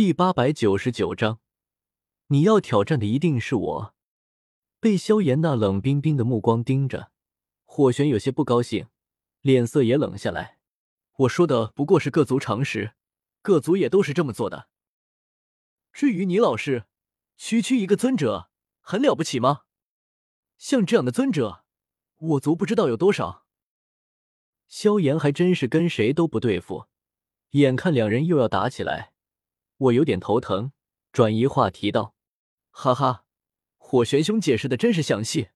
第八百九十九章，你要挑战的一定是我。被萧炎那冷冰冰的目光盯着，火玄有些不高兴，脸色也冷下来。我说的不过是各族常识，各族也都是这么做的。至于你老师，区区一个尊者，很了不起吗？像这样的尊者，我族不知道有多少。萧炎还真是跟谁都不对付，眼看两人又要打起来。我有点头疼，转移话题道：“哈哈，火玄兄解释的真是详细，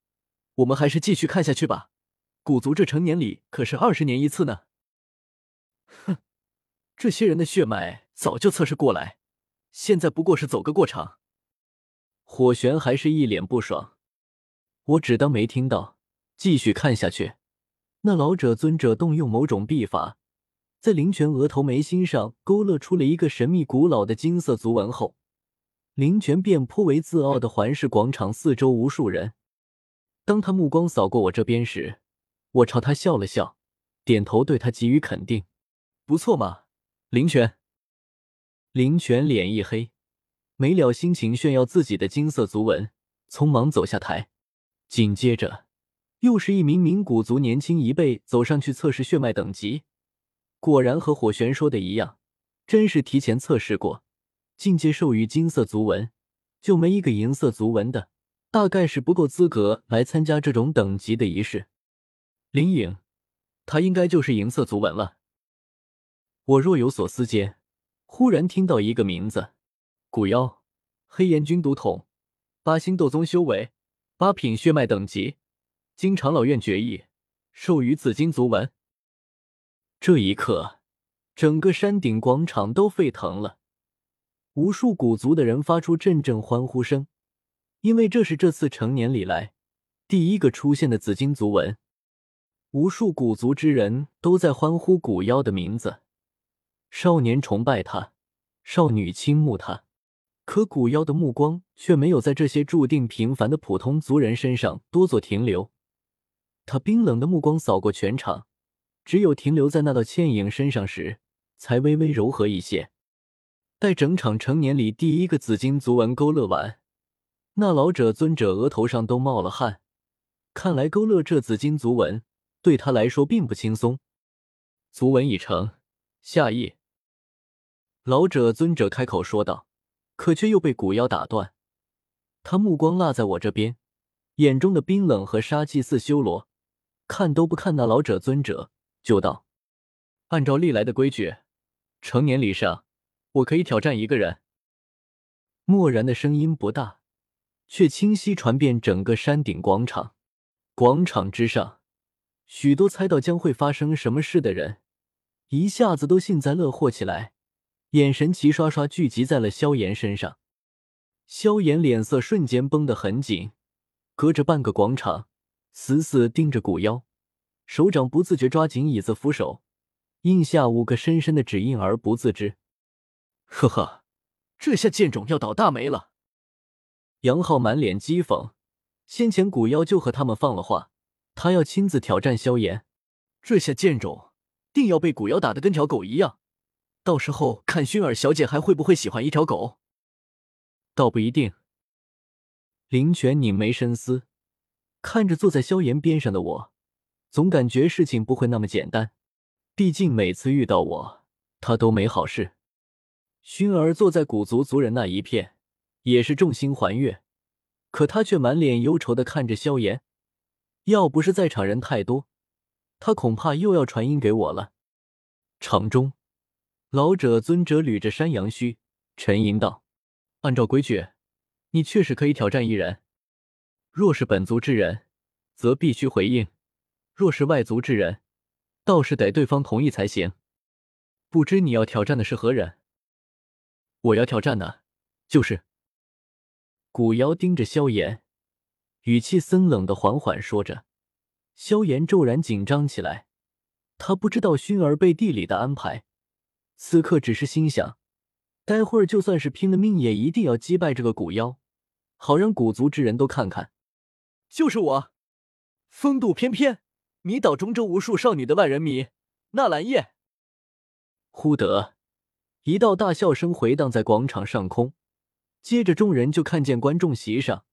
我们还是继续看下去吧。古族这成年礼可是二十年一次呢。”哼，这些人的血脉早就测试过来，现在不过是走个过场。火玄还是一脸不爽，我只当没听到，继续看下去。那老者尊者动用某种秘法。在林泉额头眉心上勾勒出了一个神秘古老的金色族纹后，林泉便颇为自傲的环视广场四周无数人。当他目光扫过我这边时，我朝他笑了笑，点头对他给予肯定：“不错嘛，林泉。”林泉脸一黑，没了心情炫耀自己的金色族纹，匆忙走下台。紧接着，又是一名名古族年轻一辈走上去测试血脉等级。果然和火玄说的一样，真是提前测试过，境界授予金色族纹，就没一个银色族纹的，大概是不够资格来参加这种等级的仪式。林颖，他应该就是银色族纹了。我若有所思间，忽然听到一个名字：古妖，黑岩军毒统，八星斗宗修为，八品血脉等级，经长老院决议，授予紫金族纹。这一刻，整个山顶广场都沸腾了，无数古族的人发出阵阵欢呼声，因为这是这次成年礼来第一个出现的紫金族纹。无数古族之人都在欢呼古妖的名字，少年崇拜他，少女倾慕他，可古妖的目光却没有在这些注定平凡的普通族人身上多做停留，他冰冷的目光扫过全场。只有停留在那道倩影身上时，才微微柔和一些。待整场成年礼第一个紫金族纹勾勒完，那老者尊者额头上都冒了汗。看来勾勒这紫金族纹对他来说并不轻松。族纹已成，下意。老者尊者开口说道，可却又被古妖打断。他目光落在我这边，眼中的冰冷和杀气似修罗，看都不看那老者尊者。就道：“按照历来的规矩，成年礼上我可以挑战一个人。”漠然的声音不大，却清晰传遍整个山顶广场。广场之上，许多猜到将会发生什么事的人，一下子都幸灾乐祸起来，眼神齐刷刷聚集在了萧炎身上。萧炎脸色瞬间绷得很紧，隔着半个广场，死死盯着古妖。手掌不自觉抓紧椅子扶手，印下五个深深的指印而不自知。呵呵，这下剑种要倒大霉了。杨浩满脸讥讽，先前古妖就和他们放了话，他要亲自挑战萧炎。这下剑种定要被古妖打得跟条狗一样，到时候看薰儿小姐还会不会喜欢一条狗？倒不一定。林泉拧眉深思，看着坐在萧炎边上的我。总感觉事情不会那么简单，毕竟每次遇到我，他都没好事。薰儿坐在古族族人那一片，也是众星环月，可他却满脸忧愁的看着萧炎。要不是在场人太多，他恐怕又要传音给我了。场中，老者尊者捋着山羊须，沉吟道：“按照规矩，你确实可以挑战一人。若是本族之人，则必须回应。”若是外族之人，倒是得对方同意才行。不知你要挑战的是何人？我要挑战的，就是古瑶。盯着萧炎，语气森冷的缓缓说着。萧炎骤然紧张起来，他不知道薰儿背地里的安排，此刻只是心想：待会儿就算是拼了命，也一定要击败这个古妖，好让古族之人都看看，就是我，风度翩翩。迷倒中州无数少女的万人迷，纳兰叶。忽得，一道大笑声回荡在广场上空，接着众人就看见观众席上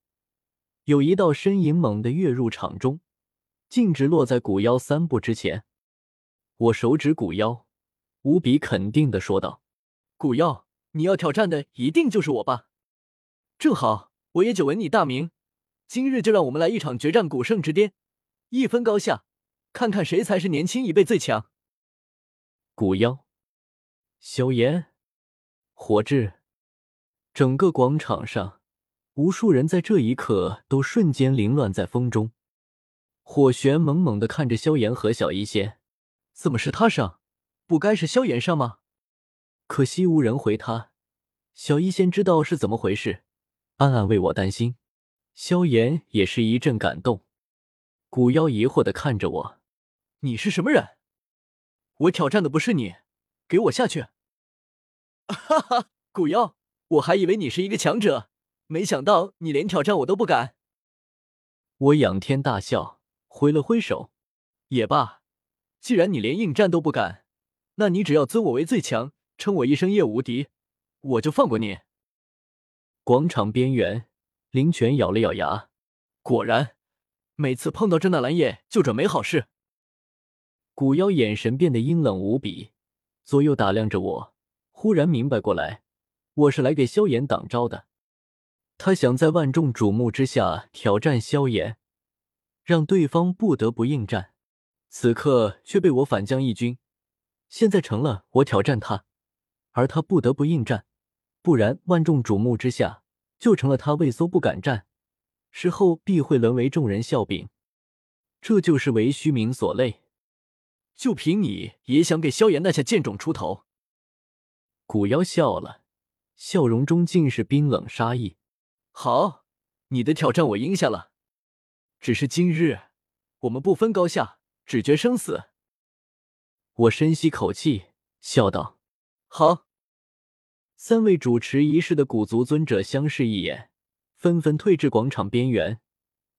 有一道身影猛地跃入场中，径直落在古妖三步之前。我手指古妖，无比肯定的说道：“古妖，你要挑战的一定就是我吧？正好我也久闻你大名，今日就让我们来一场决战古圣之巅，一分高下，看看谁才是年轻一辈最强。”古妖。萧炎，火炙，整个广场上，无数人在这一刻都瞬间凌乱在风中。火玄猛猛的看着萧炎和小医仙，怎么是他上？不该是萧炎上吗？可惜无人回他。小医仙知道是怎么回事，暗暗为我担心。萧炎也是一阵感动。古妖疑惑的看着我：“你是什么人？我挑战的不是你。”给我下去！哈哈，古妖，我还以为你是一个强者，没想到你连挑战我都不敢。我仰天大笑，挥了挥手，也罢，既然你连应战都不敢，那你只要尊我为最强，称我一声叶无敌，我就放过你。广场边缘，林泉咬了咬牙，果然，每次碰到这纳兰叶就准没好事。古妖眼神变得阴冷无比。左右打量着我，忽然明白过来，我是来给萧炎挡招的。他想在万众瞩目之下挑战萧炎，让对方不得不应战。此刻却被我反将一军，现在成了我挑战他，而他不得不应战。不然，万众瞩目之下就成了他畏缩不敢战，事后必会沦为众人笑柄。这就是为虚名所累。就凭你也想给萧炎那下贱种出头？古妖笑了，笑容中尽是冰冷杀意。好，你的挑战我应下了。只是今日我们不分高下，只决生死。我深吸口气，笑道：“好。”三位主持仪式的古族尊者相视一眼，纷纷退至广场边缘。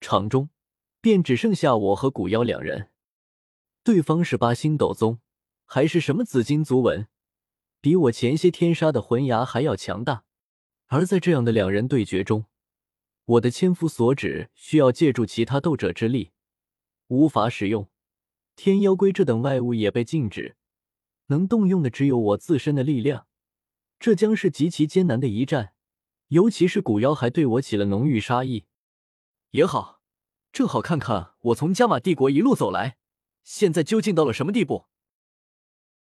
场中便只剩下我和古妖两人。对方是八星斗宗，还是什么紫金族纹，比我前些天杀的魂牙还要强大。而在这样的两人对决中，我的千夫所指需要借助其他斗者之力，无法使用天妖龟这等外物，也被禁止。能动用的只有我自身的力量，这将是极其艰难的一战。尤其是古妖还对我起了浓郁杀意，也好，正好看看我从加玛帝国一路走来。现在究竟到了什么地步？